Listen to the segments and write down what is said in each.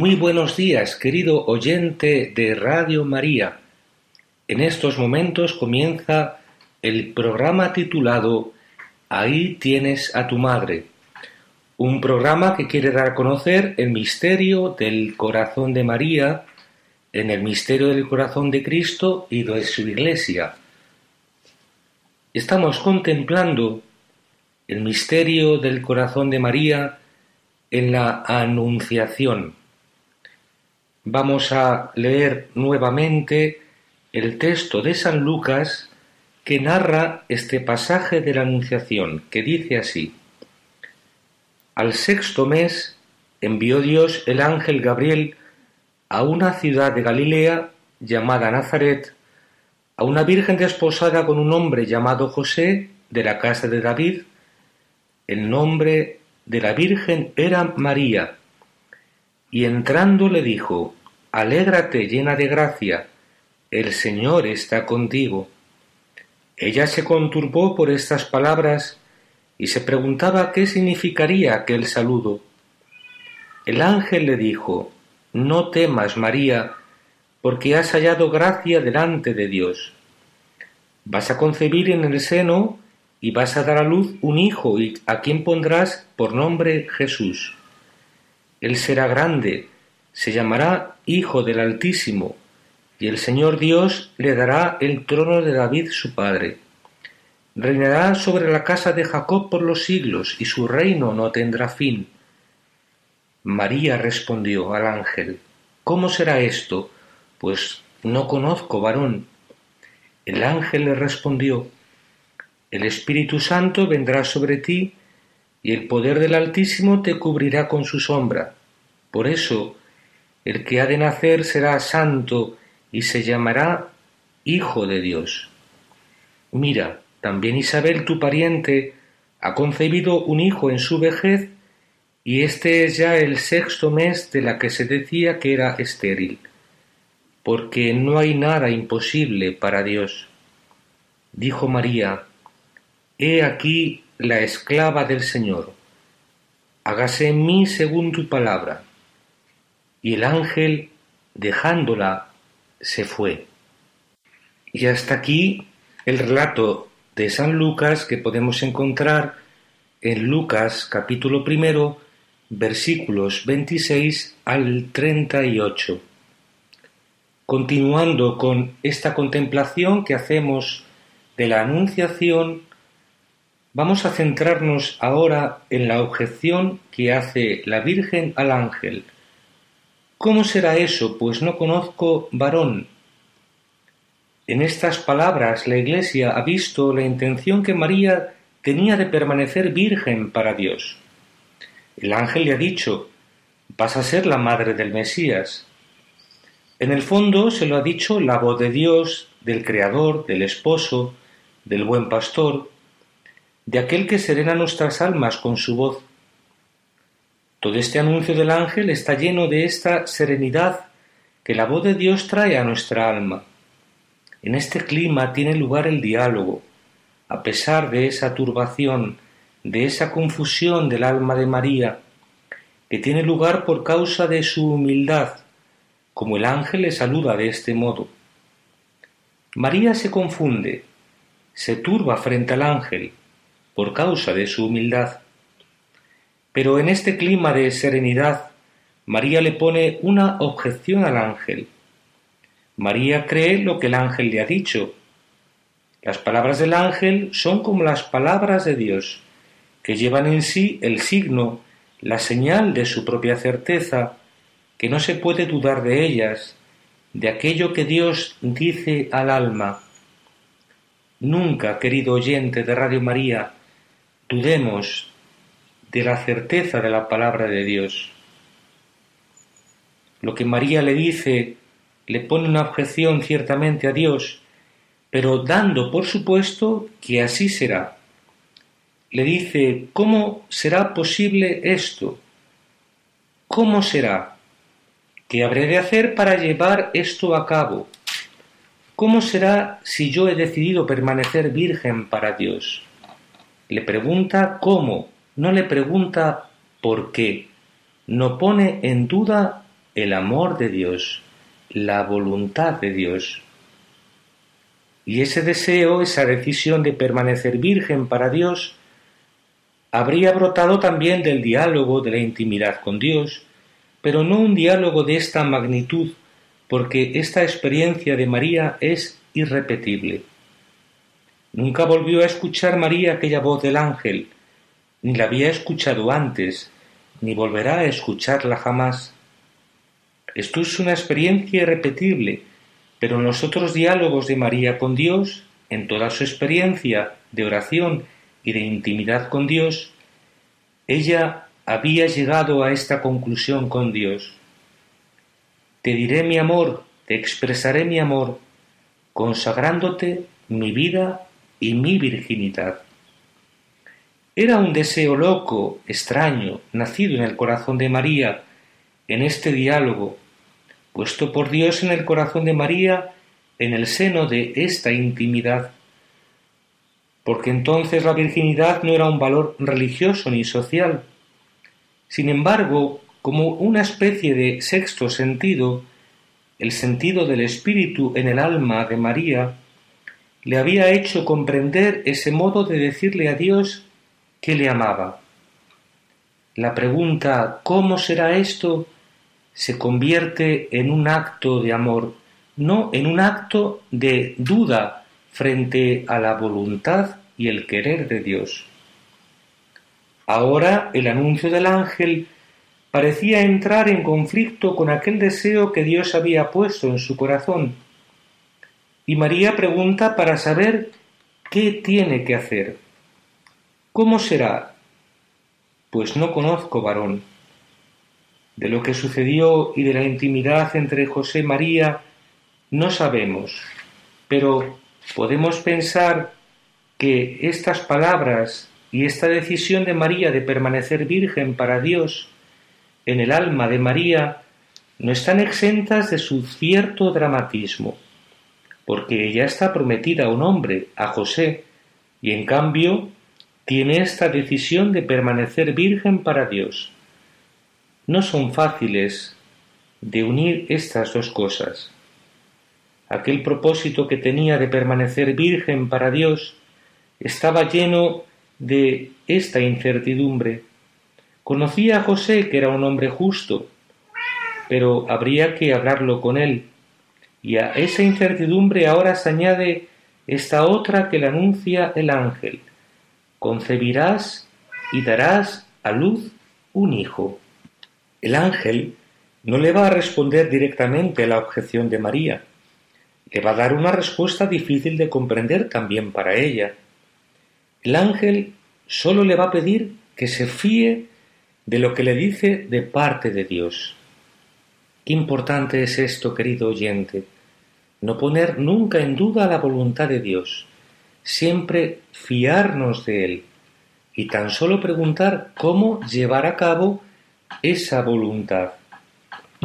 Muy buenos días, querido oyente de Radio María. En estos momentos comienza el programa titulado Ahí tienes a tu madre, un programa que quiere dar a conocer el misterio del corazón de María en el misterio del corazón de Cristo y de su iglesia. Estamos contemplando el misterio del corazón de María en la Anunciación. Vamos a leer nuevamente el texto de San Lucas que narra este pasaje de la Anunciación, que dice así. Al sexto mes envió Dios el ángel Gabriel a una ciudad de Galilea llamada Nazaret, a una virgen desposada con un hombre llamado José de la casa de David. El nombre de la virgen era María. Y entrando le dijo, Alégrate llena de gracia, el Señor está contigo. Ella se conturbó por estas palabras y se preguntaba qué significaría aquel saludo. El ángel le dijo, No temas, María, porque has hallado gracia delante de Dios. Vas a concebir en el seno y vas a dar a luz un hijo y a quien pondrás por nombre Jesús. Él será grande, se llamará Hijo del Altísimo, y el Señor Dios le dará el trono de David su padre. Reinará sobre la casa de Jacob por los siglos, y su reino no tendrá fin. María respondió al ángel, ¿Cómo será esto? Pues no conozco varón. El ángel le respondió, El Espíritu Santo vendrá sobre ti, y el poder del Altísimo te cubrirá con su sombra. Por eso, el que ha de nacer será santo y se llamará Hijo de Dios. Mira, también Isabel, tu pariente, ha concebido un hijo en su vejez, y este es ya el sexto mes de la que se decía que era estéril, porque no hay nada imposible para Dios. Dijo María, He aquí la esclava del Señor, hágase en mí según tu palabra. Y el ángel, dejándola, se fue. Y hasta aquí el relato de San Lucas que podemos encontrar en Lucas capítulo primero versículos 26 al 38. Continuando con esta contemplación que hacemos de la Anunciación, vamos a centrarnos ahora en la objeción que hace la Virgen al ángel. ¿Cómo será eso? Pues no conozco varón. En estas palabras la Iglesia ha visto la intención que María tenía de permanecer virgen para Dios. El ángel le ha dicho, vas a ser la madre del Mesías. En el fondo se lo ha dicho la voz de Dios, del Creador, del Esposo, del buen pastor, de aquel que serena nuestras almas con su voz. Todo este anuncio del ángel está lleno de esta serenidad que la voz de Dios trae a nuestra alma. En este clima tiene lugar el diálogo, a pesar de esa turbación, de esa confusión del alma de María, que tiene lugar por causa de su humildad, como el ángel le saluda de este modo. María se confunde, se turba frente al ángel, por causa de su humildad. Pero en este clima de serenidad, María le pone una objeción al ángel. María cree lo que el ángel le ha dicho. Las palabras del ángel son como las palabras de Dios, que llevan en sí el signo, la señal de su propia certeza, que no se puede dudar de ellas, de aquello que Dios dice al alma. Nunca, querido oyente de Radio María, dudemos de la certeza de la palabra de Dios. Lo que María le dice le pone una objeción ciertamente a Dios, pero dando por supuesto que así será. Le dice, ¿cómo será posible esto? ¿Cómo será? ¿Qué habré de hacer para llevar esto a cabo? ¿Cómo será si yo he decidido permanecer virgen para Dios? Le pregunta cómo, no le pregunta por qué. No pone en duda el amor de Dios, la voluntad de Dios. Y ese deseo, esa decisión de permanecer virgen para Dios, habría brotado también del diálogo, de la intimidad con Dios, pero no un diálogo de esta magnitud, porque esta experiencia de María es irrepetible. Nunca volvió a escuchar María aquella voz del ángel, ni la había escuchado antes, ni volverá a escucharla jamás. Esto es una experiencia irrepetible, pero en los otros diálogos de María con Dios, en toda su experiencia de oración y de intimidad con Dios, ella había llegado a esta conclusión con Dios. Te diré mi amor, te expresaré mi amor, consagrándote mi vida y mi virginidad. Era un deseo loco, extraño, nacido en el corazón de María, en este diálogo, puesto por Dios en el corazón de María, en el seno de esta intimidad, porque entonces la virginidad no era un valor religioso ni social. Sin embargo, como una especie de sexto sentido, el sentido del espíritu en el alma de María, le había hecho comprender ese modo de decirle a Dios que le amaba. La pregunta ¿cómo será esto? se convierte en un acto de amor, no en un acto de duda frente a la voluntad y el querer de Dios. Ahora el anuncio del ángel parecía entrar en conflicto con aquel deseo que Dios había puesto en su corazón. Y María pregunta para saber qué tiene que hacer. ¿Cómo será? Pues no conozco varón. De lo que sucedió y de la intimidad entre José y María no sabemos, pero podemos pensar que estas palabras y esta decisión de María de permanecer virgen para Dios en el alma de María no están exentas de su cierto dramatismo, porque ella está prometida a un hombre, a José, y en cambio tiene esta decisión de permanecer virgen para Dios no son fáciles de unir estas dos cosas. Aquel propósito que tenía de permanecer virgen para Dios estaba lleno de esta incertidumbre. Conocía a José que era un hombre justo, pero habría que hablarlo con él. Y a esa incertidumbre ahora se añade esta otra que le anuncia el ángel. Concebirás y darás a luz un hijo. El ángel no le va a responder directamente a la objeción de María, le va a dar una respuesta difícil de comprender también para ella. El ángel solo le va a pedir que se fíe de lo que le dice de parte de Dios. Qué importante es esto, querido oyente, no poner nunca en duda la voluntad de Dios, siempre fiarnos de Él y tan solo preguntar cómo llevar a cabo esa voluntad.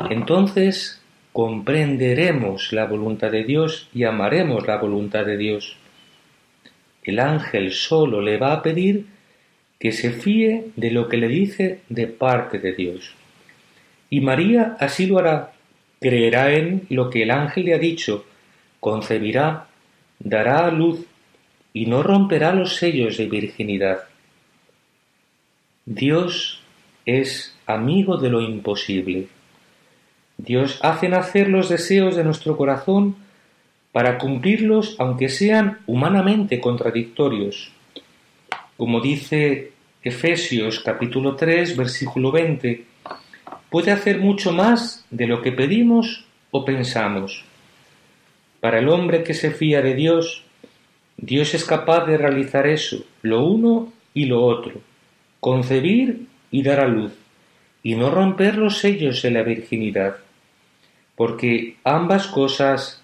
Entonces comprenderemos la voluntad de Dios y amaremos la voluntad de Dios. El ángel solo le va a pedir que se fíe de lo que le dice de parte de Dios. Y María así lo hará, creerá en lo que el ángel le ha dicho, concebirá, dará a luz y no romperá los sellos de virginidad. Dios es amigo de lo imposible. Dios hace nacer los deseos de nuestro corazón para cumplirlos aunque sean humanamente contradictorios. Como dice Efesios capítulo 3 versículo 20, puede hacer mucho más de lo que pedimos o pensamos. Para el hombre que se fía de Dios, Dios es capaz de realizar eso, lo uno y lo otro, concebir y dar a luz, y no romper los sellos de la virginidad, porque ambas cosas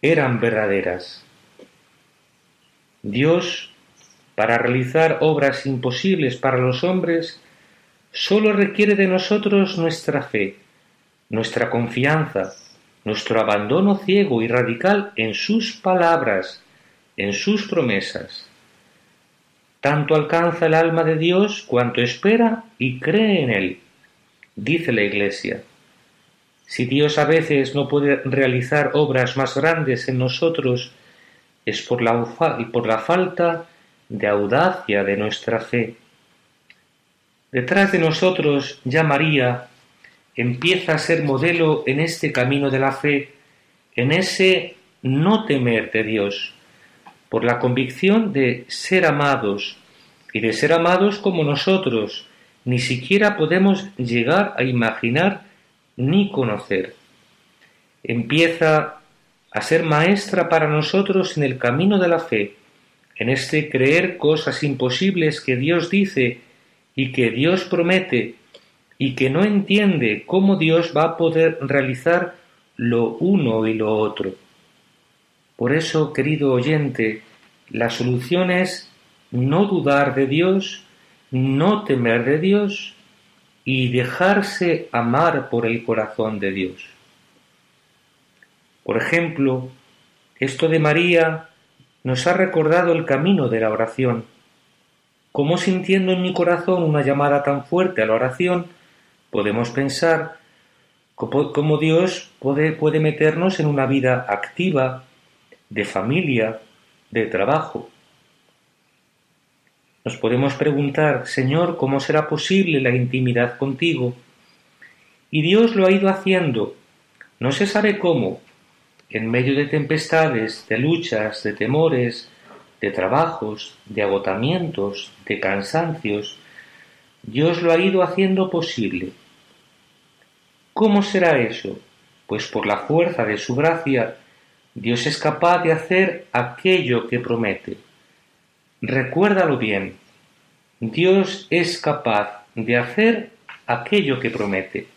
eran verdaderas. Dios, para realizar obras imposibles para los hombres, sólo requiere de nosotros nuestra fe, nuestra confianza, nuestro abandono ciego y radical en sus palabras, en sus promesas. Tanto alcanza el alma de Dios cuanto espera y cree en Él, dice la Iglesia. Si Dios a veces no puede realizar obras más grandes en nosotros, es por la, por la falta de audacia de nuestra fe. Detrás de nosotros ya María empieza a ser modelo en este camino de la fe, en ese no temer de Dios, por la convicción de ser amados y de ser amados como nosotros ni siquiera podemos llegar a imaginar ni conocer. Empieza a ser maestra para nosotros en el camino de la fe, en este creer cosas imposibles que Dios dice y que Dios promete y que no entiende cómo Dios va a poder realizar lo uno y lo otro. Por eso, querido oyente, la solución es no dudar de Dios, no temer de Dios y dejarse amar por el corazón de Dios. Por ejemplo, esto de María nos ha recordado el camino de la oración. Como sintiendo en mi corazón una llamada tan fuerte a la oración, podemos pensar cómo Dios puede, puede meternos en una vida activa, de familia, de trabajo. Nos podemos preguntar, Señor, ¿cómo será posible la intimidad contigo? Y Dios lo ha ido haciendo. No se sabe cómo. En medio de tempestades, de luchas, de temores, de trabajos, de agotamientos, de cansancios, Dios lo ha ido haciendo posible. ¿Cómo será eso? Pues por la fuerza de su gracia, Dios es capaz de hacer aquello que promete. Recuérdalo bien. Dios es capaz de hacer aquello que promete.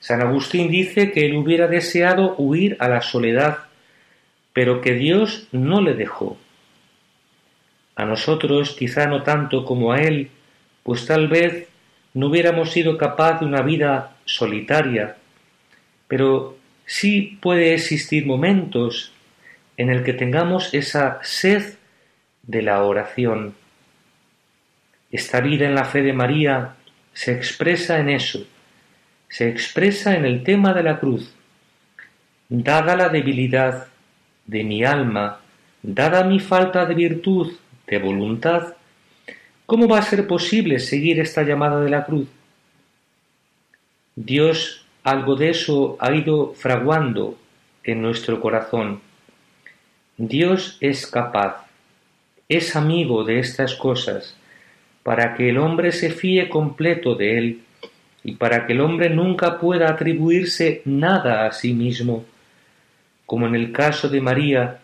San Agustín dice que él hubiera deseado huir a la soledad, pero que Dios no le dejó. A nosotros quizá no tanto como a él, pues tal vez no hubiéramos sido capaz de una vida solitaria, pero sí puede existir momentos en el que tengamos esa sed de la oración. Esta vida en la fe de María se expresa en eso, se expresa en el tema de la cruz. Dada la debilidad de mi alma, dada mi falta de virtud, de voluntad, ¿cómo va a ser posible seguir esta llamada de la cruz? Dios algo de eso ha ido fraguando en nuestro corazón. Dios es capaz es amigo de estas cosas, para que el hombre se fíe completo de él, y para que el hombre nunca pueda atribuirse nada a sí mismo. Como en el caso de María,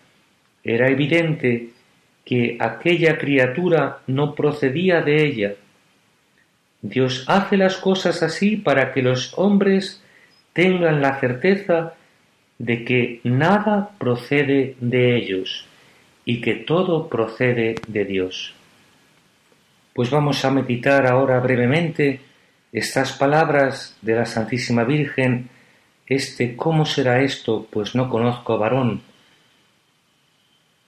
era evidente que aquella criatura no procedía de ella. Dios hace las cosas así para que los hombres tengan la certeza de que nada procede de ellos y que todo procede de Dios. Pues vamos a meditar ahora brevemente estas palabras de la Santísima Virgen, este ¿cómo será esto? Pues no conozco a varón.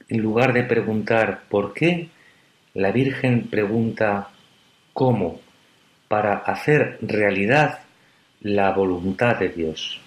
En lugar de preguntar ¿por qué? La Virgen pregunta ¿cómo? para hacer realidad la voluntad de Dios.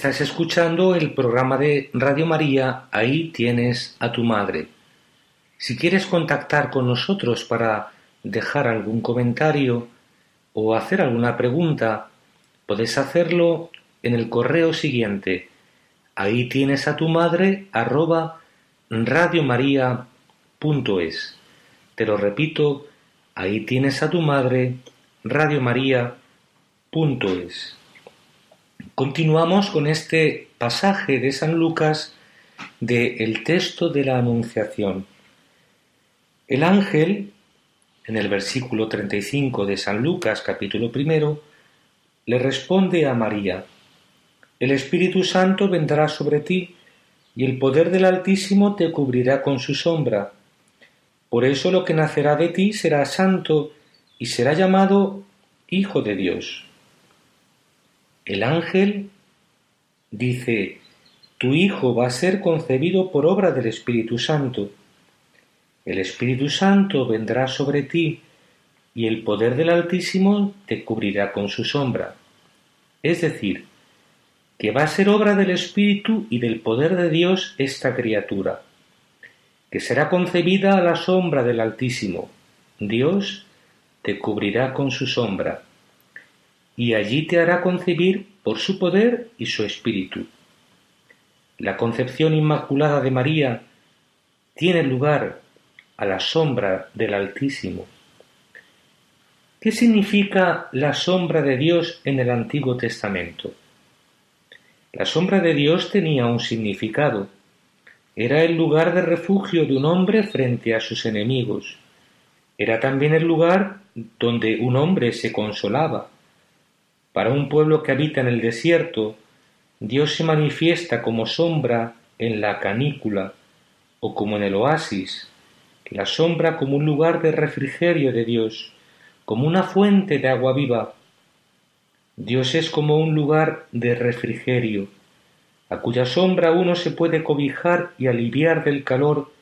Estás escuchando el programa de Radio María, ahí tienes a tu madre. Si quieres contactar con nosotros para dejar algún comentario o hacer alguna pregunta, puedes hacerlo en el correo siguiente. Ahí tienes a tu madre arroba radiomaria.es. Te lo repito, ahí tienes a tu madre radiomaria.es. Continuamos con este pasaje de San Lucas del texto de la Anunciación. El ángel, en el versículo 35 de San Lucas capítulo primero, le responde a María, El Espíritu Santo vendrá sobre ti, y el poder del Altísimo te cubrirá con su sombra. Por eso lo que nacerá de ti será santo, y será llamado Hijo de Dios. El ángel dice, Tu Hijo va a ser concebido por obra del Espíritu Santo. El Espíritu Santo vendrá sobre ti y el poder del Altísimo te cubrirá con su sombra. Es decir, que va a ser obra del Espíritu y del poder de Dios esta criatura, que será concebida a la sombra del Altísimo. Dios te cubrirá con su sombra y allí te hará concebir por su poder y su espíritu. La concepción inmaculada de María tiene lugar a la sombra del Altísimo. ¿Qué significa la sombra de Dios en el Antiguo Testamento? La sombra de Dios tenía un significado. Era el lugar de refugio de un hombre frente a sus enemigos. Era también el lugar donde un hombre se consolaba para un pueblo que habita en el desierto, Dios se manifiesta como sombra en la canícula o como en el oasis, la sombra como un lugar de refrigerio de Dios, como una fuente de agua viva. Dios es como un lugar de refrigerio, a cuya sombra uno se puede cobijar y aliviar del calor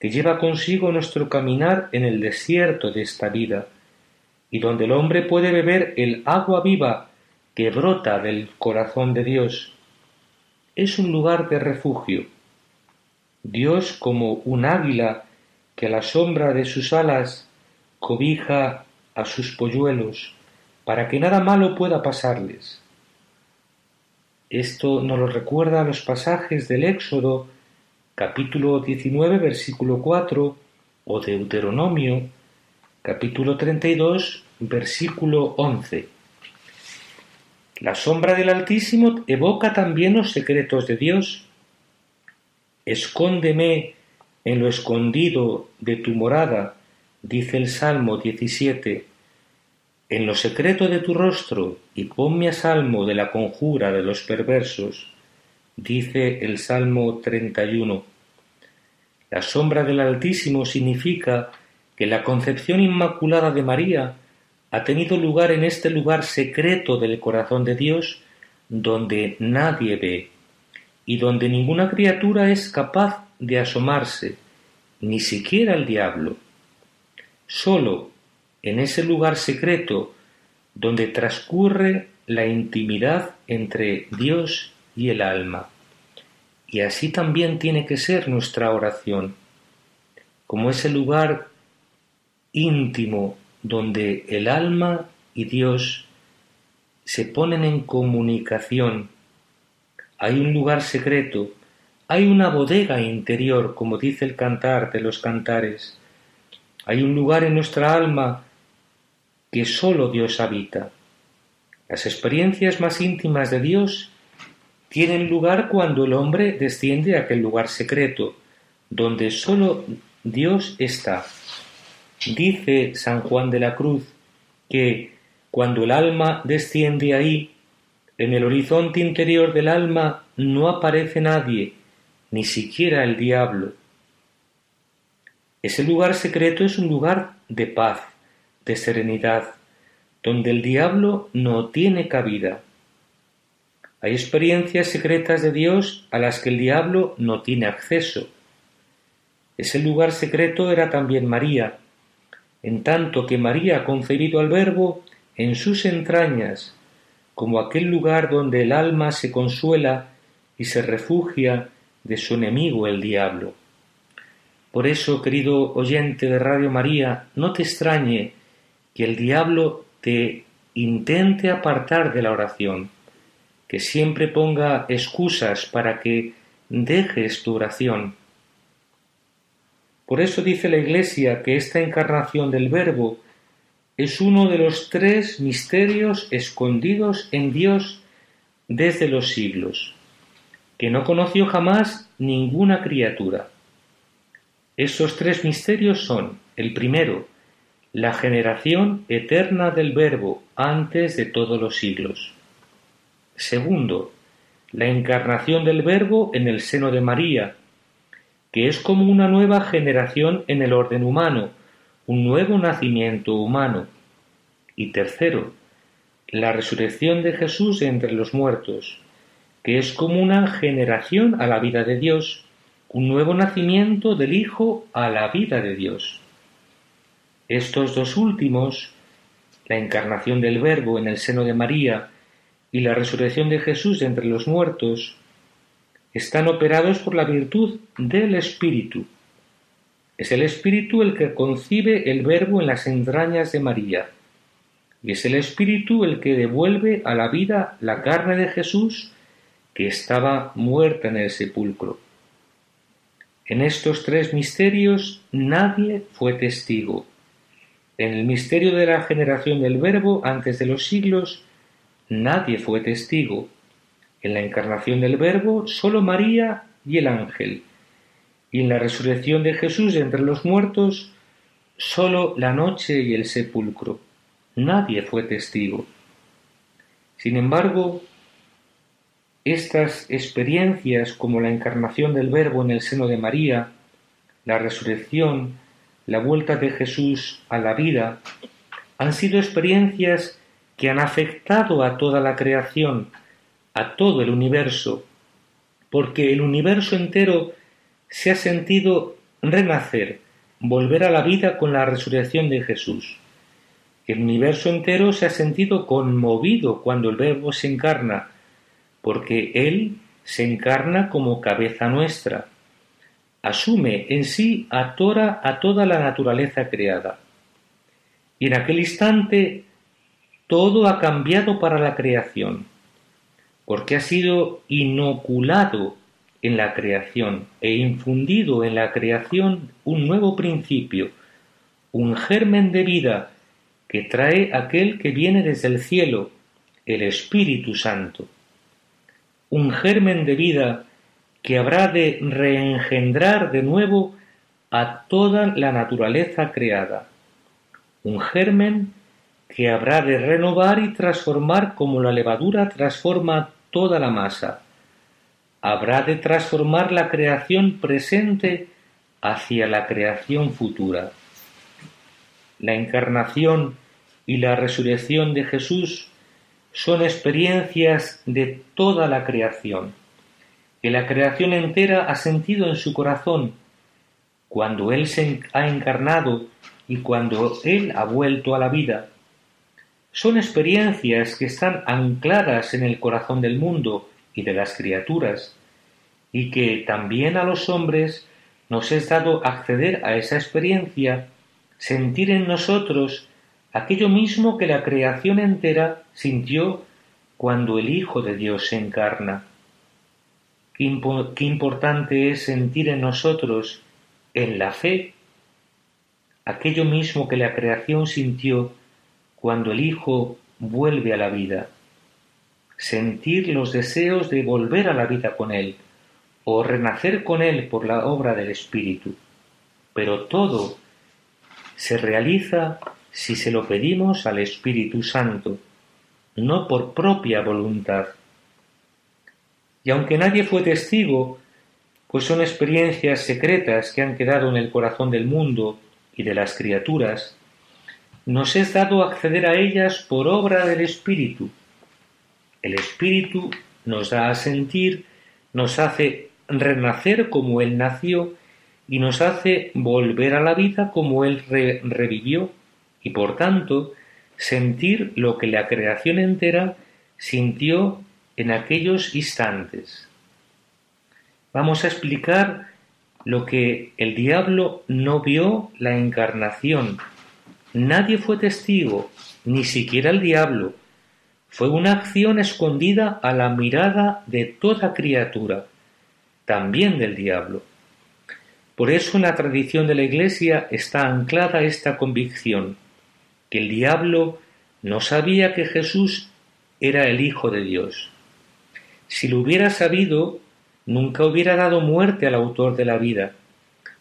que lleva consigo nuestro caminar en el desierto de esta vida y donde el hombre puede beber el agua viva que brota del corazón de Dios. Es un lugar de refugio. Dios como un águila que a la sombra de sus alas cobija a sus polluelos para que nada malo pueda pasarles. Esto nos lo recuerda los pasajes del Éxodo capítulo 19 versículo 4 o Deuteronomio capítulo 32, versículo 11. La sombra del Altísimo evoca también los secretos de Dios. Escóndeme en lo escondido de tu morada, dice el Salmo 17, en lo secreto de tu rostro, y ponme a salmo de la conjura de los perversos, dice el Salmo 31. La sombra del Altísimo significa que la concepción inmaculada de María ha tenido lugar en este lugar secreto del corazón de Dios, donde nadie ve y donde ninguna criatura es capaz de asomarse, ni siquiera el diablo. Solo en ese lugar secreto donde transcurre la intimidad entre Dios y el alma. Y así también tiene que ser nuestra oración, como ese lugar íntimo donde el alma y Dios se ponen en comunicación. Hay un lugar secreto, hay una bodega interior, como dice el cantar de los cantares. Hay un lugar en nuestra alma que sólo Dios habita. Las experiencias más íntimas de Dios tienen lugar cuando el hombre desciende a aquel lugar secreto, donde sólo Dios está. Dice San Juan de la Cruz que cuando el alma desciende ahí, en el horizonte interior del alma no aparece nadie, ni siquiera el diablo. Ese lugar secreto es un lugar de paz, de serenidad, donde el diablo no tiene cabida. Hay experiencias secretas de Dios a las que el diablo no tiene acceso. Ese lugar secreto era también María, en tanto que María ha concebido al Verbo en sus entrañas, como aquel lugar donde el alma se consuela y se refugia de su enemigo el diablo. Por eso, querido oyente de Radio María, no te extrañe que el diablo te intente apartar de la oración, que siempre ponga excusas para que dejes tu oración. Por eso dice la Iglesia que esta encarnación del Verbo es uno de los tres misterios escondidos en Dios desde los siglos, que no conoció jamás ninguna criatura. Esos tres misterios son, el primero, la generación eterna del Verbo antes de todos los siglos. Segundo, la encarnación del Verbo en el seno de María, que es como una nueva generación en el orden humano, un nuevo nacimiento humano. Y tercero, la resurrección de Jesús entre los muertos, que es como una generación a la vida de Dios, un nuevo nacimiento del Hijo a la vida de Dios. Estos dos últimos, la encarnación del Verbo en el seno de María y la resurrección de Jesús entre los muertos, están operados por la virtud del Espíritu. Es el Espíritu el que concibe el Verbo en las entrañas de María, y es el Espíritu el que devuelve a la vida la carne de Jesús que estaba muerta en el sepulcro. En estos tres misterios nadie fue testigo. En el misterio de la generación del Verbo antes de los siglos nadie fue testigo. En la encarnación del Verbo, sólo María y el ángel. Y en la resurrección de Jesús entre los muertos, sólo la noche y el sepulcro. Nadie fue testigo. Sin embargo, estas experiencias como la encarnación del Verbo en el seno de María, la resurrección, la vuelta de Jesús a la vida, han sido experiencias que han afectado a toda la creación, a todo el universo, porque el universo entero se ha sentido renacer, volver a la vida con la resurrección de Jesús. El universo entero se ha sentido conmovido cuando el Verbo se encarna, porque Él se encarna como cabeza nuestra, asume en sí a toda, a toda la naturaleza creada. Y en aquel instante todo ha cambiado para la creación porque ha sido inoculado en la creación e infundido en la creación un nuevo principio, un germen de vida que trae aquel que viene desde el cielo, el Espíritu Santo. Un germen de vida que habrá de reengendrar de nuevo a toda la naturaleza creada. Un germen que habrá de renovar y transformar como la levadura transforma toda la masa. Habrá de transformar la creación presente hacia la creación futura. La encarnación y la resurrección de Jesús son experiencias de toda la creación, que la creación entera ha sentido en su corazón cuando Él se ha encarnado y cuando Él ha vuelto a la vida son experiencias que están ancladas en el corazón del mundo y de las criaturas, y que también a los hombres nos es dado acceder a esa experiencia, sentir en nosotros aquello mismo que la creación entera sintió cuando el Hijo de Dios se encarna. Qué, importante es sentir en nosotros, en la fe, aquello mismo que la creación sintió cuando el Hijo vuelve a la vida, sentir los deseos de volver a la vida con Él, o renacer con Él por la obra del Espíritu. Pero todo se realiza si se lo pedimos al Espíritu Santo, no por propia voluntad. Y aunque nadie fue testigo, pues son experiencias secretas que han quedado en el corazón del mundo y de las criaturas, nos es dado acceder a ellas por obra del Espíritu. El Espíritu nos da a sentir, nos hace renacer como Él nació y nos hace volver a la vida como Él revivió y por tanto sentir lo que la creación entera sintió en aquellos instantes. Vamos a explicar lo que el diablo no vio la encarnación. Nadie fue testigo, ni siquiera el diablo. Fue una acción escondida a la mirada de toda criatura, también del diablo. Por eso en la tradición de la Iglesia está anclada esta convicción, que el diablo no sabía que Jesús era el Hijo de Dios. Si lo hubiera sabido, nunca hubiera dado muerte al autor de la vida,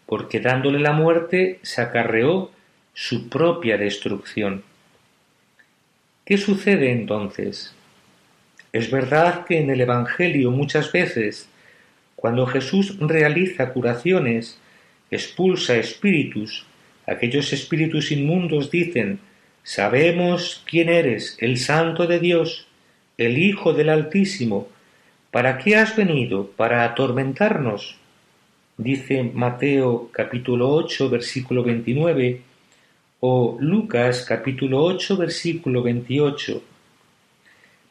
porque dándole la muerte se acarreó su propia destrucción. ¿Qué sucede entonces? Es verdad que en el Evangelio muchas veces, cuando Jesús realiza curaciones, expulsa espíritus, aquellos espíritus inmundos dicen, sabemos quién eres, el Santo de Dios, el Hijo del Altísimo, ¿para qué has venido? ¿Para atormentarnos? Dice Mateo capítulo 8 versículo 29 o Lucas capítulo 8 versículo 28.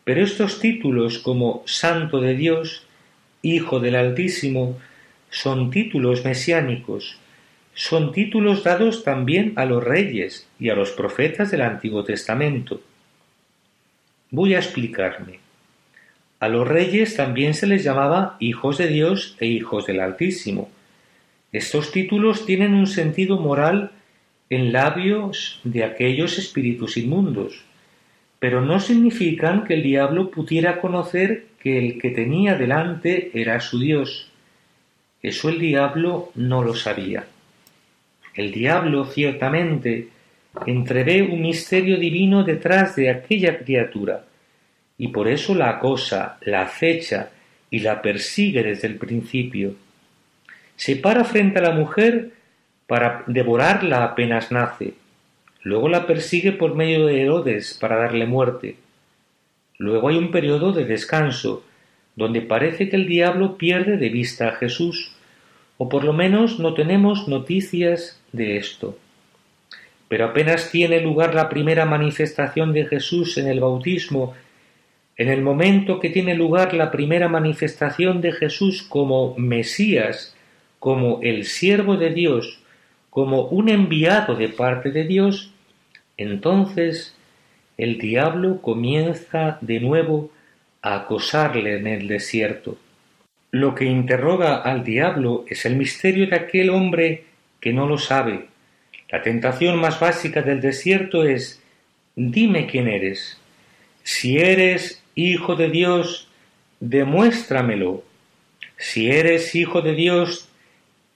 Pero estos títulos como Santo de Dios, Hijo del Altísimo, son títulos mesiánicos, son títulos dados también a los reyes y a los profetas del Antiguo Testamento. Voy a explicarme. A los reyes también se les llamaba hijos de Dios e hijos del Altísimo. Estos títulos tienen un sentido moral en labios de aquellos espíritus inmundos, pero no significan que el diablo pudiera conocer que el que tenía delante era su Dios. Eso el diablo no lo sabía. El diablo ciertamente entrevé un misterio divino detrás de aquella criatura, y por eso la acosa, la acecha y la persigue desde el principio. Se para frente a la mujer para devorarla apenas nace, luego la persigue por medio de Herodes para darle muerte. Luego hay un periodo de descanso, donde parece que el diablo pierde de vista a Jesús, o por lo menos no tenemos noticias de esto. Pero apenas tiene lugar la primera manifestación de Jesús en el bautismo, en el momento que tiene lugar la primera manifestación de Jesús como Mesías, como el siervo de Dios, como un enviado de parte de Dios, entonces el diablo comienza de nuevo a acosarle en el desierto. Lo que interroga al diablo es el misterio de aquel hombre que no lo sabe. La tentación más básica del desierto es dime quién eres. Si eres hijo de Dios, demuéstramelo. Si eres hijo de Dios,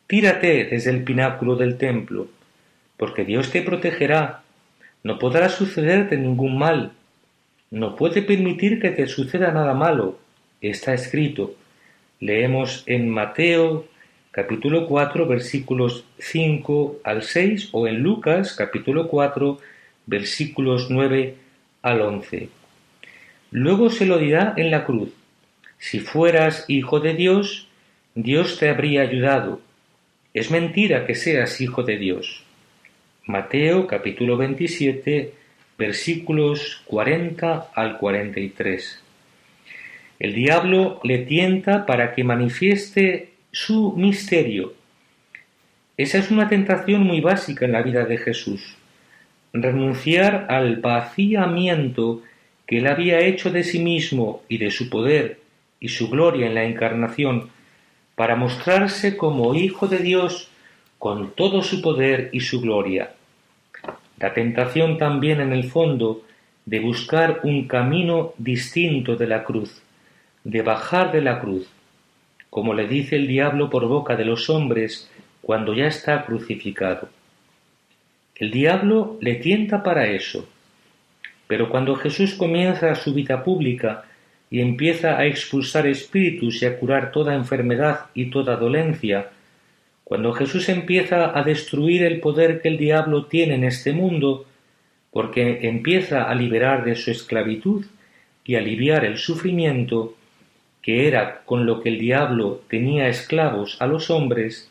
tírate desde el pináculo del templo, porque Dios te protegerá. No podrá sucederte ningún mal. No puede permitir que te suceda nada malo. Está escrito. Leemos en Mateo capítulo 4 versículos 5 al 6 o en Lucas capítulo 4 versículos 9 al 11. Luego se lo dirá en la cruz. Si fueras hijo de Dios, Dios te habría ayudado. Es mentira que seas hijo de Dios. Mateo capítulo 27 versículos 40 al 43. El diablo le tienta para que manifieste su misterio. Esa es una tentación muy básica en la vida de Jesús. Renunciar al vaciamiento que él había hecho de sí mismo y de su poder y su gloria en la encarnación para mostrarse como Hijo de Dios con todo su poder y su gloria. La tentación también en el fondo de buscar un camino distinto de la cruz, de bajar de la cruz, como le dice el diablo por boca de los hombres cuando ya está crucificado. El diablo le tienta para eso, pero cuando Jesús comienza su vida pública y empieza a expulsar espíritus y a curar toda enfermedad y toda dolencia, cuando Jesús empieza a destruir el poder que el diablo tiene en este mundo, porque empieza a liberar de su esclavitud y aliviar el sufrimiento, que era con lo que el diablo tenía esclavos a los hombres,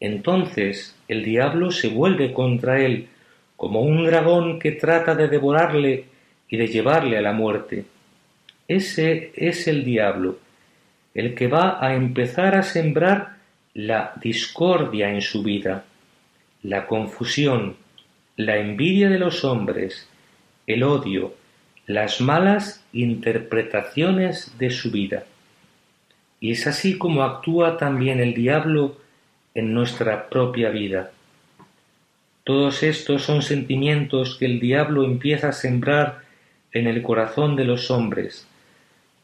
entonces el diablo se vuelve contra él como un dragón que trata de devorarle y de llevarle a la muerte. Ese es el diablo, el que va a empezar a sembrar la discordia en su vida, la confusión, la envidia de los hombres, el odio, las malas interpretaciones de su vida. Y es así como actúa también el diablo en nuestra propia vida. Todos estos son sentimientos que el diablo empieza a sembrar en el corazón de los hombres,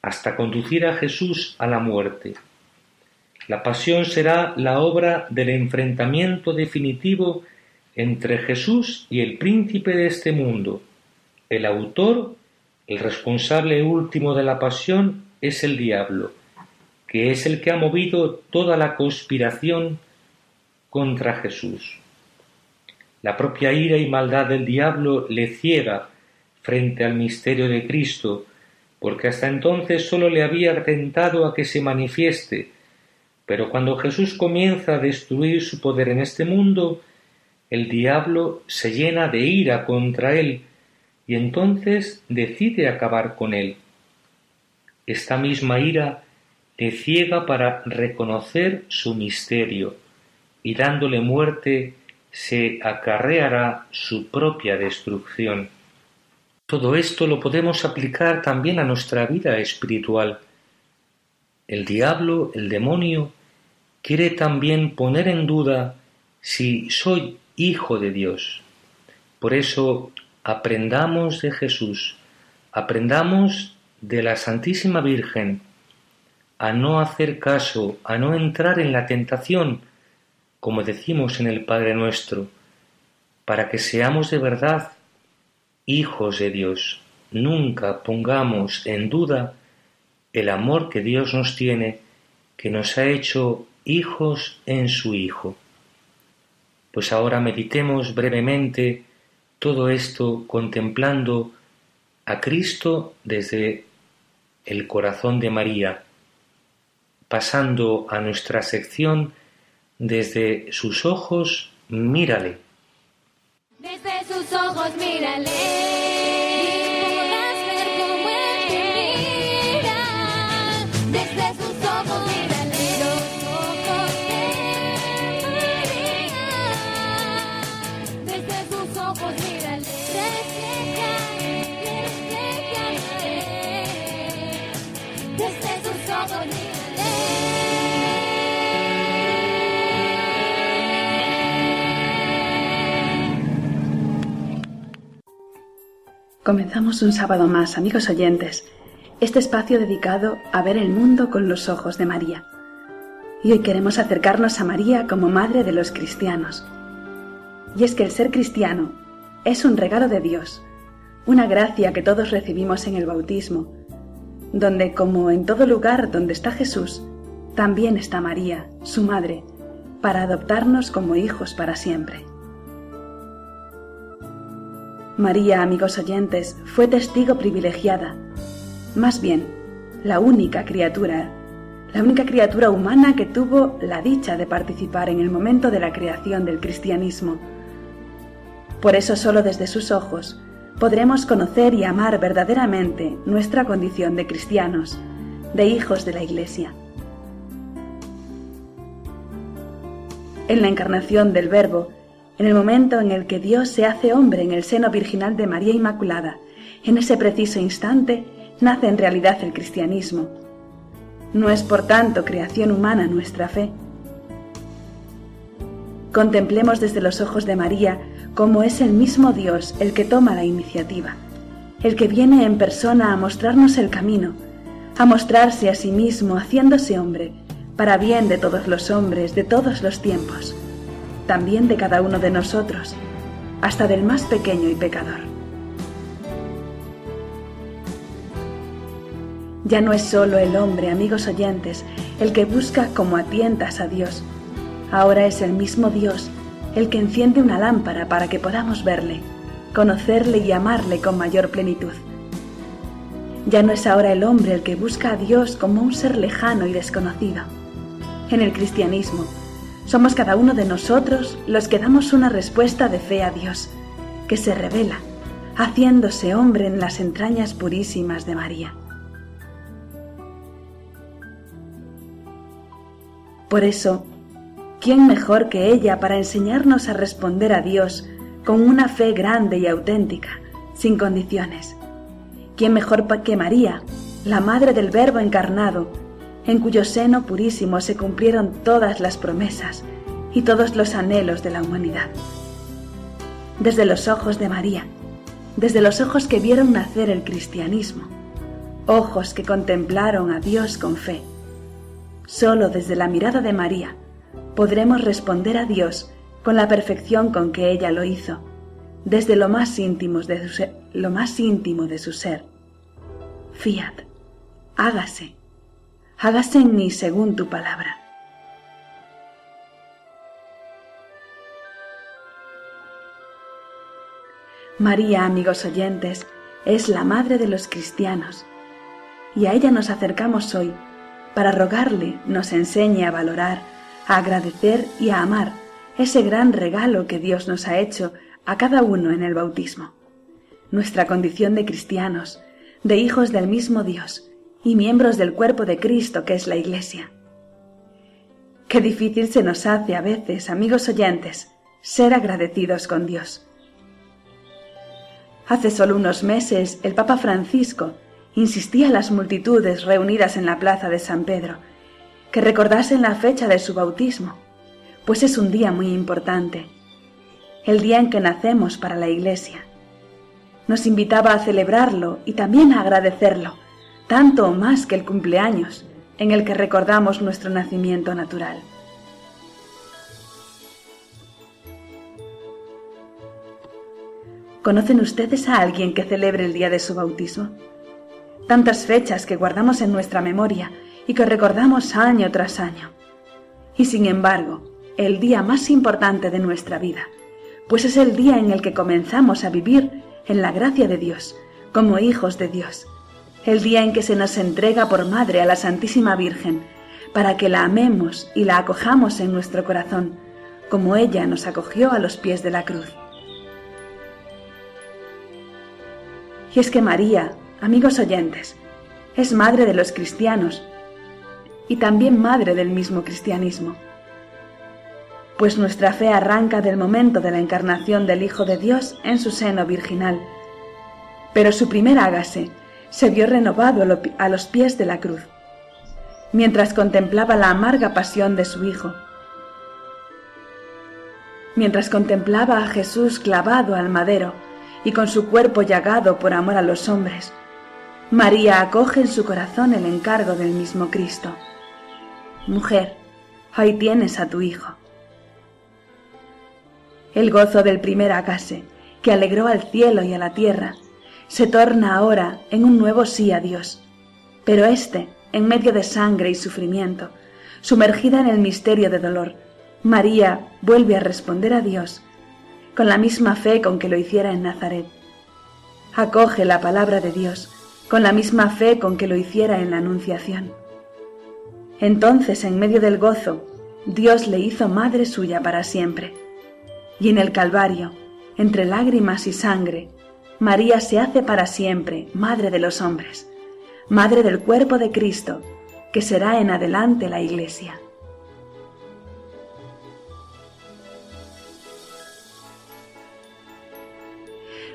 hasta conducir a Jesús a la muerte. La pasión será la obra del enfrentamiento definitivo entre Jesús y el príncipe de este mundo. El autor, el responsable último de la pasión, es el diablo, que es el que ha movido toda la conspiración contra Jesús. La propia ira y maldad del diablo le ciega frente al misterio de Cristo, porque hasta entonces sólo le había tentado a que se manifieste, pero cuando Jesús comienza a destruir su poder en este mundo, el diablo se llena de ira contra él y entonces decide acabar con él. Esta misma ira le ciega para reconocer su misterio y dándole muerte se acarreará su propia destrucción. Todo esto lo podemos aplicar también a nuestra vida espiritual. El diablo, el demonio, quiere también poner en duda si soy hijo de Dios. Por eso aprendamos de Jesús, aprendamos de la Santísima Virgen a no hacer caso, a no entrar en la tentación, como decimos en el Padre nuestro, para que seamos de verdad hijos de Dios. Nunca pongamos en duda el amor que Dios nos tiene, que nos ha hecho hijos en su Hijo. Pues ahora meditemos brevemente todo esto contemplando a Cristo desde el corazón de María, pasando a nuestra sección desde sus ojos, mírale. Desde sus ojos, mírale. Comenzamos un sábado más, amigos oyentes, este espacio dedicado a ver el mundo con los ojos de María. Y hoy queremos acercarnos a María como Madre de los cristianos. Y es que el ser cristiano es un regalo de Dios, una gracia que todos recibimos en el bautismo, donde como en todo lugar donde está Jesús, también está María, su Madre, para adoptarnos como hijos para siempre. María, amigos oyentes, fue testigo privilegiada, más bien, la única criatura, la única criatura humana que tuvo la dicha de participar en el momento de la creación del cristianismo. Por eso solo desde sus ojos podremos conocer y amar verdaderamente nuestra condición de cristianos, de hijos de la Iglesia. En la encarnación del Verbo, en el momento en el que Dios se hace hombre en el seno virginal de María Inmaculada, en ese preciso instante nace en realidad el cristianismo. No es por tanto creación humana nuestra fe. Contemplemos desde los ojos de María cómo es el mismo Dios el que toma la iniciativa, el que viene en persona a mostrarnos el camino, a mostrarse a sí mismo haciéndose hombre, para bien de todos los hombres de todos los tiempos también de cada uno de nosotros, hasta del más pequeño y pecador. Ya no es solo el hombre, amigos oyentes, el que busca como a tientas a Dios. Ahora es el mismo Dios el que enciende una lámpara para que podamos verle, conocerle y amarle con mayor plenitud. Ya no es ahora el hombre el que busca a Dios como un ser lejano y desconocido. En el cristianismo, somos cada uno de nosotros los que damos una respuesta de fe a Dios, que se revela, haciéndose hombre en las entrañas purísimas de María. Por eso, ¿quién mejor que ella para enseñarnos a responder a Dios con una fe grande y auténtica, sin condiciones? ¿Quién mejor que María, la Madre del Verbo encarnado, en cuyo seno purísimo se cumplieron todas las promesas y todos los anhelos de la humanidad? Desde los ojos de María, desde los ojos que vieron nacer el cristianismo, ojos que contemplaron a Dios con fe. Solo desde la mirada de María podremos responder a Dios con la perfección con que ella lo hizo, desde lo más íntimo de su ser, lo más íntimo de su ser. Fiat, hágase, hágase en mí según tu palabra. María, amigos oyentes, es la madre de los cristianos, y a ella nos acercamos hoy para rogarle nos enseñe a valorar, a agradecer y a amar ese gran regalo que Dios nos ha hecho a cada uno en el bautismo. Nuestra condición de cristianos, de hijos del mismo Dios y miembros del cuerpo de Cristo que es la Iglesia. Qué difícil se nos hace a veces, amigos oyentes, ser agradecidos con Dios. Hace solo unos meses el Papa Francisco insistía a las multitudes reunidas en la plaza de San Pedro que recordasen la fecha de su bautismo, pues es un día muy importante, el día en que nacemos para la Iglesia. Nos invitaba a celebrarlo y también a agradecerlo, tanto o más que el cumpleaños en el que recordamos nuestro nacimiento natural. ¿Conocen ustedes a alguien que celebre el día de su bautismo? tantas fechas que guardamos en nuestra memoria y que recordamos año tras año. Y sin embargo, el día más importante de nuestra vida, pues es el día en el que comenzamos a vivir en la gracia de Dios, como hijos de Dios, el día en que se nos entrega por madre a la Santísima Virgen, para que la amemos y la acojamos en nuestro corazón, como ella nos acogió a los pies de la cruz. Y es que María, Amigos oyentes, es madre de los cristianos y también madre del mismo cristianismo, pues nuestra fe arranca del momento de la encarnación del Hijo de Dios en su seno virginal, pero su primer hágase se vio renovado a los pies de la cruz, mientras contemplaba la amarga pasión de su Hijo, mientras contemplaba a Jesús clavado al madero y con su cuerpo llagado por amor a los hombres, María acoge en su corazón el encargo del mismo Cristo. Mujer, ahí tienes a tu Hijo. El gozo del primer acase, que alegró al cielo y a la tierra, se torna ahora en un nuevo sí a Dios. Pero éste, en medio de sangre y sufrimiento, sumergida en el misterio de dolor, María vuelve a responder a Dios con la misma fe con que lo hiciera en Nazaret. Acoge la palabra de Dios con la misma fe con que lo hiciera en la Anunciación. Entonces, en medio del gozo, Dios le hizo madre suya para siempre. Y en el Calvario, entre lágrimas y sangre, María se hace para siempre madre de los hombres, madre del cuerpo de Cristo, que será en adelante la Iglesia.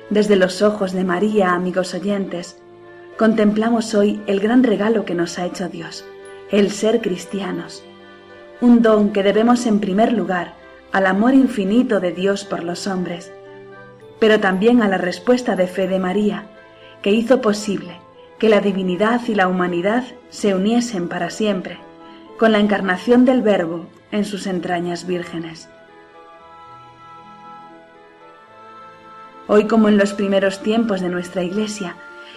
Desde los ojos de María, amigos oyentes, contemplamos hoy el gran regalo que nos ha hecho Dios, el ser cristianos, un don que debemos en primer lugar al amor infinito de Dios por los hombres, pero también a la respuesta de fe de María, que hizo posible que la divinidad y la humanidad se uniesen para siempre, con la encarnación del Verbo en sus entrañas vírgenes. Hoy como en los primeros tiempos de nuestra Iglesia,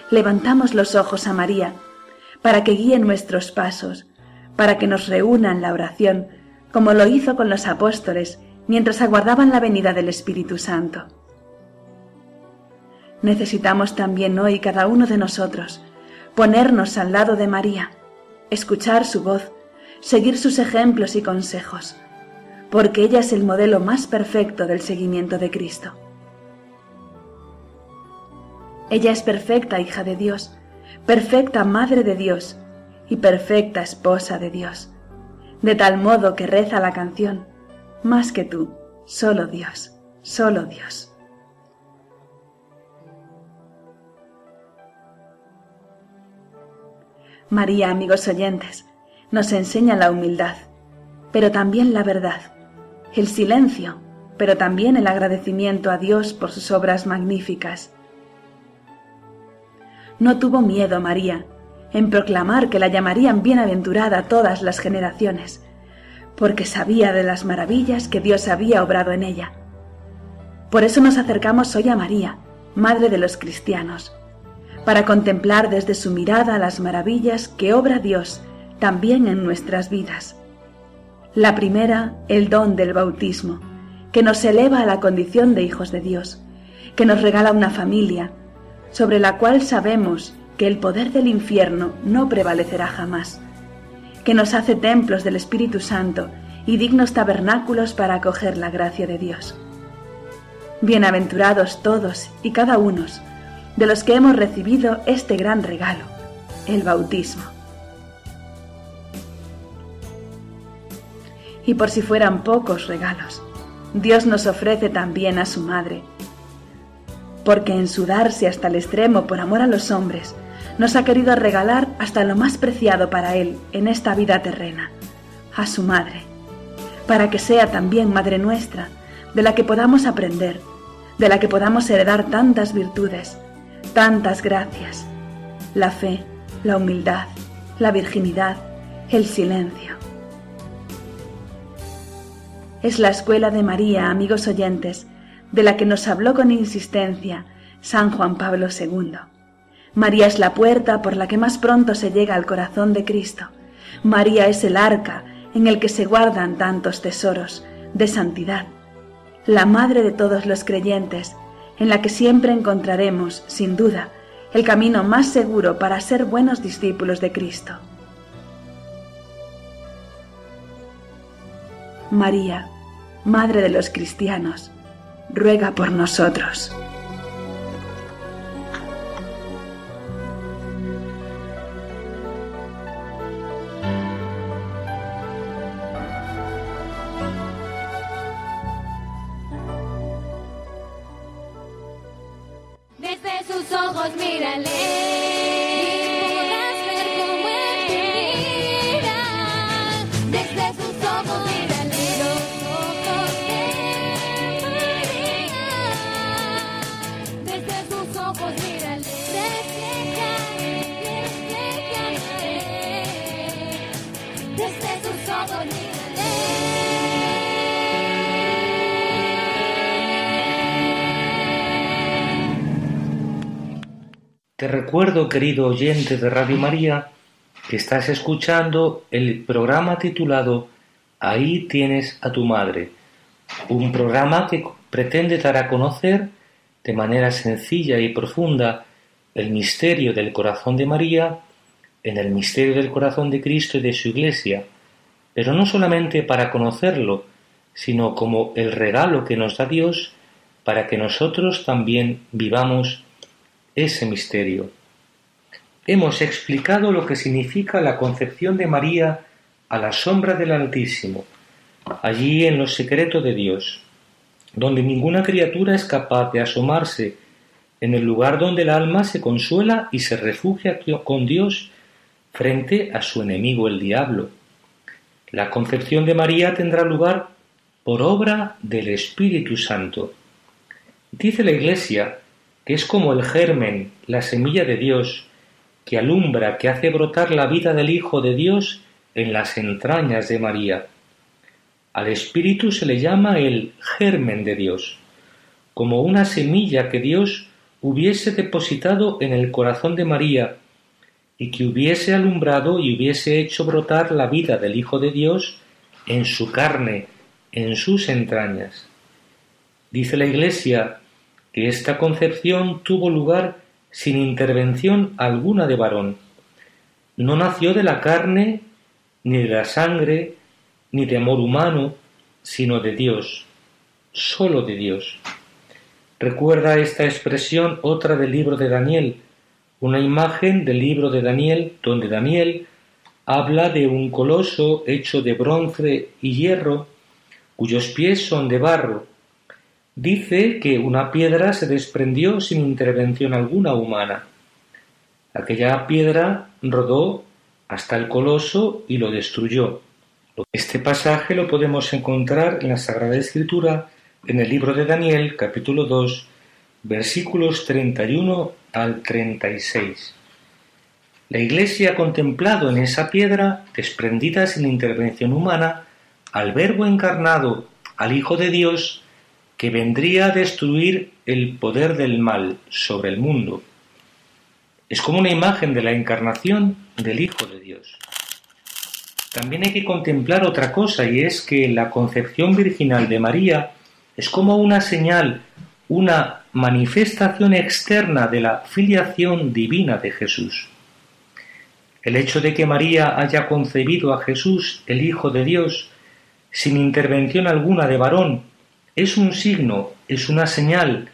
levantamos los ojos a María, para que guíe nuestros pasos, para que nos reúna en la oración, como lo hizo con los apóstoles mientras aguardaban la venida del Espíritu Santo. Necesitamos también hoy cada uno de nosotros ponernos al lado de María, escuchar su voz, seguir sus ejemplos y consejos, porque ella es el modelo más perfecto del seguimiento de Cristo. Ella es perfecta hija de Dios, perfecta madre de Dios y perfecta esposa de Dios. de tal modo que reza la canción, más que tú, solo Dios, solo Dios. María, amigos oyentes, nos enseña la humildad, pero también la verdad, el silencio, pero también el agradecimiento a Dios por sus obras magníficas. No tuvo miedo María en proclamar que la llamarían bienaventurada todas las generaciones, porque sabía de las maravillas que Dios había obrado en ella. Por eso nos acercamos hoy a María, Madre de los cristianos, para contemplar desde su mirada las maravillas que obra Dios también en nuestras vidas. La primera, el don del bautismo, que nos eleva a la condición de hijos de Dios, que nos regala una familia, sobre la cual sabemos que el poder del infierno no prevalecerá jamás, que nos hace templos del Espíritu Santo y dignos tabernáculos para acoger la gracia de Dios. Bienaventurados todos y cada uno de los que hemos recibido este gran regalo, el bautismo. Y por si fueran pocos regalos, Dios nos ofrece también a su Madre, porque en su darse hasta el extremo por amor a los hombres, nos ha querido regalar hasta lo más preciado para Él en esta vida terrena, a su Madre, para que sea también Madre nuestra, de la que podamos aprender, de la que podamos heredar tantas virtudes, tantas gracias, la fe, la humildad, la virginidad, el silencio. Es la escuela de María, amigos oyentes, de la que nos habló con insistencia San Juan Pablo II. María es la puerta por la que más pronto se llega al corazón de Cristo. María es el arca en el que se guardan tantos tesoros de santidad. La madre de todos los creyentes, en la que siempre encontraremos, sin duda, el camino más seguro para ser buenos discípulos de Cristo. María, Madre de los cristianos, ruega por nosotros. Recuerdo, querido oyente de Radio María, que estás escuchando el programa titulado Ahí tienes a tu madre, un programa que pretende dar a conocer de manera sencilla y profunda el misterio del corazón de María en el misterio del corazón de Cristo y de su Iglesia, pero no solamente para conocerlo, sino como el regalo que nos da Dios para que nosotros también vivamos ese misterio. Hemos explicado lo que significa la concepción de María a la sombra del Altísimo, allí en lo secreto de Dios, donde ninguna criatura es capaz de asomarse, en el lugar donde el alma se consuela y se refugia con Dios frente a su enemigo el diablo. La concepción de María tendrá lugar por obra del Espíritu Santo. Dice la Iglesia que es como el germen, la semilla de Dios, que alumbra, que hace brotar la vida del Hijo de Dios en las entrañas de María. Al Espíritu se le llama el germen de Dios, como una semilla que Dios hubiese depositado en el corazón de María y que hubiese alumbrado y hubiese hecho brotar la vida del Hijo de Dios en su carne, en sus entrañas. Dice la Iglesia que esta concepción tuvo lugar sin intervención alguna de varón. No nació de la carne, ni de la sangre, ni de amor humano, sino de Dios, sólo de Dios. Recuerda esta expresión otra del libro de Daniel, una imagen del libro de Daniel donde Daniel habla de un coloso hecho de bronce y hierro, cuyos pies son de barro. Dice que una piedra se desprendió sin intervención alguna humana. Aquella piedra rodó hasta el coloso y lo destruyó. Este pasaje lo podemos encontrar en la Sagrada Escritura en el libro de Daniel, capítulo 2, versículos 31 al 36. La Iglesia ha contemplado en esa piedra, desprendida sin intervención humana, al Verbo encarnado, al Hijo de Dios, que vendría a destruir el poder del mal sobre el mundo. Es como una imagen de la encarnación del Hijo de Dios. También hay que contemplar otra cosa y es que la concepción virginal de María es como una señal, una manifestación externa de la filiación divina de Jesús. El hecho de que María haya concebido a Jesús, el Hijo de Dios, sin intervención alguna de varón, es un signo, es una señal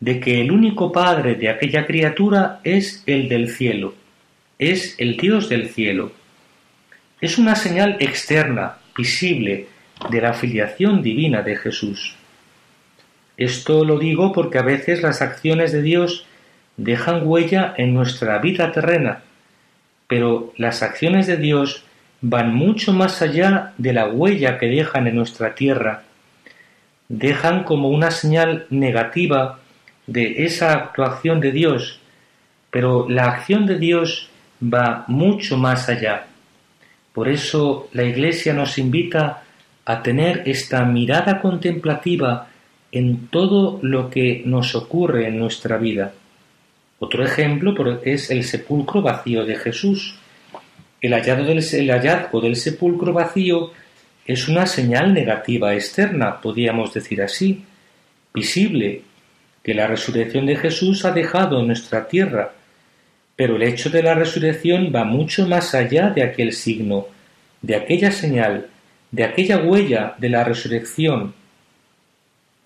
de que el único Padre de aquella criatura es el del cielo, es el Dios del cielo. Es una señal externa, visible, de la filiación divina de Jesús. Esto lo digo porque a veces las acciones de Dios dejan huella en nuestra vida terrena, pero las acciones de Dios van mucho más allá de la huella que dejan en nuestra tierra. Dejan como una señal negativa de esa actuación de Dios, pero la acción de Dios va mucho más allá. Por eso la Iglesia nos invita a tener esta mirada contemplativa en todo lo que nos ocurre en nuestra vida. Otro ejemplo es el sepulcro vacío de Jesús. El hallazgo, del, sepulcro vacío es una señal negativa externa, podríamos decir así, visible, que la resurrección de Jesús ha dejado en nuestra tierra, pero el hecho de la resurrección va mucho más allá de aquel signo, de aquella señal, de aquella huella de la resurrección.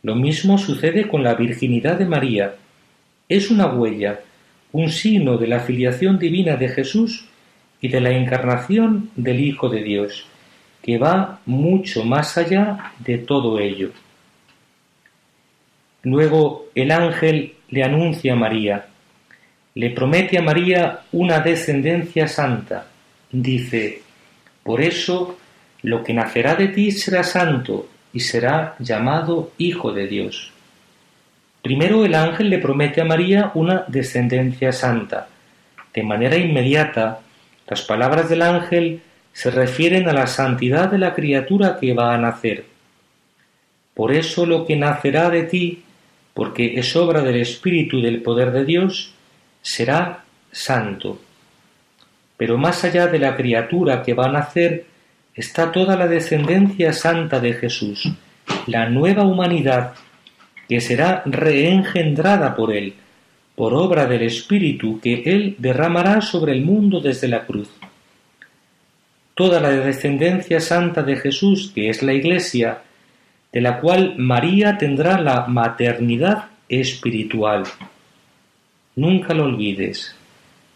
Lo mismo sucede con la virginidad de María. Es una huella, un signo de la filiación divina de Jesús y de la encarnación del Hijo de Dios, que va mucho más allá de todo ello. Luego el ángel le anuncia a María, le promete a María una descendencia santa. Dice, por eso lo que nacerá de ti será santo y será llamado Hijo de Dios. Primero el ángel le promete a María una descendencia santa. De manera inmediata, las palabras del ángel se refieren a la santidad de la criatura que va a nacer. Por eso lo que nacerá de ti, porque es obra del Espíritu y del poder de Dios, será santo. Pero más allá de la criatura que va a nacer, está toda la descendencia santa de Jesús, la nueva humanidad que será reengendrada por Él, por obra del Espíritu que Él derramará sobre el mundo desde la cruz. Toda la descendencia santa de Jesús, que es la Iglesia, de la cual María tendrá la maternidad espiritual. Nunca lo olvides.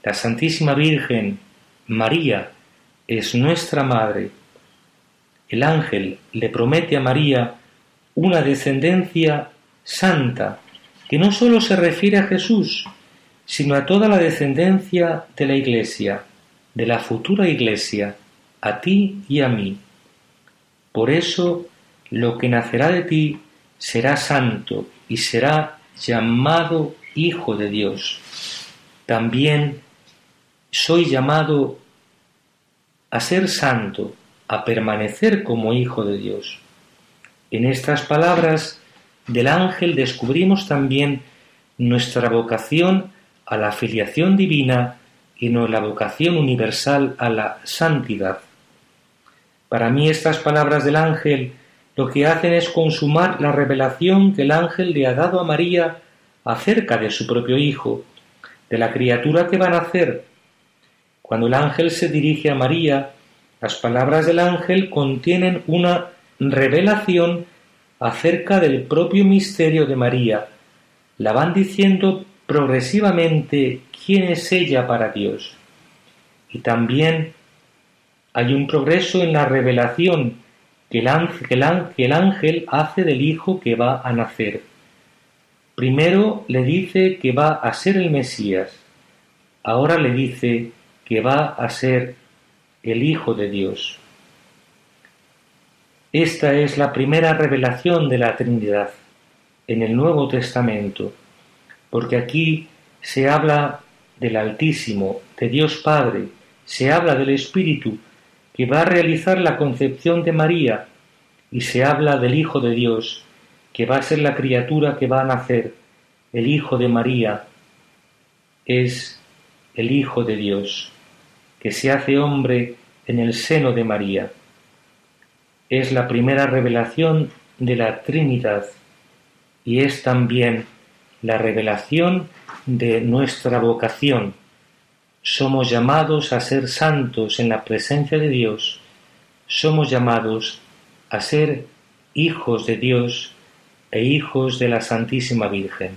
La Santísima Virgen, María, es nuestra Madre. El ángel le promete a María una descendencia santa, que no sólo se refiere a Jesús, sino a toda la descendencia de la Iglesia, de la futura Iglesia, a ti y a mí. Por eso, lo que nacerá de ti será santo y será llamado Hijo de Dios. También soy llamado a ser santo, a permanecer como Hijo de Dios. En estas palabras del ángel descubrimos también nuestra vocación a la filiación divina y no la vocación universal a la santidad. Para mí estas palabras del ángel lo que hacen es consumar la revelación que el ángel le ha dado a María acerca de su propio Hijo, de la criatura que va a nacer. Cuando el ángel se dirige a María, las palabras del ángel contienen una revelación acerca del propio misterio de María. La van diciendo progresivamente quién es ella para Dios. Y también Hay un progreso en la revelación que el, ángel, hace del Hijo que va a nacer. Primero le dice que va a ser el Mesías, ahora le dice que va a ser el Hijo de Dios. Esta es la primera revelación de la Trinidad en el Nuevo Testamento, porque aquí se habla del Altísimo, de Dios Padre, se habla del Espíritu que va a realizar la concepción de María y se habla del Hijo de Dios, que va a ser la criatura que va a nacer, el Hijo de María, es el Hijo de Dios, que se hace hombre en el seno de María. Es la primera revelación de la Trinidad y es también la revelación de nuestra vocación. Somos llamados a ser santos en la presencia de Dios. Somos llamados a ser hijos de Dios e hijos de la Santísima Virgen.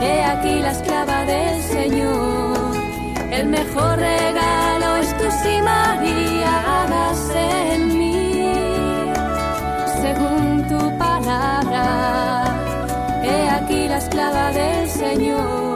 He aquí la esclava del Señor. El mejor regalo es tu sí, María, hágase en mí. Según tu palabra. He aquí la esclava del Señor.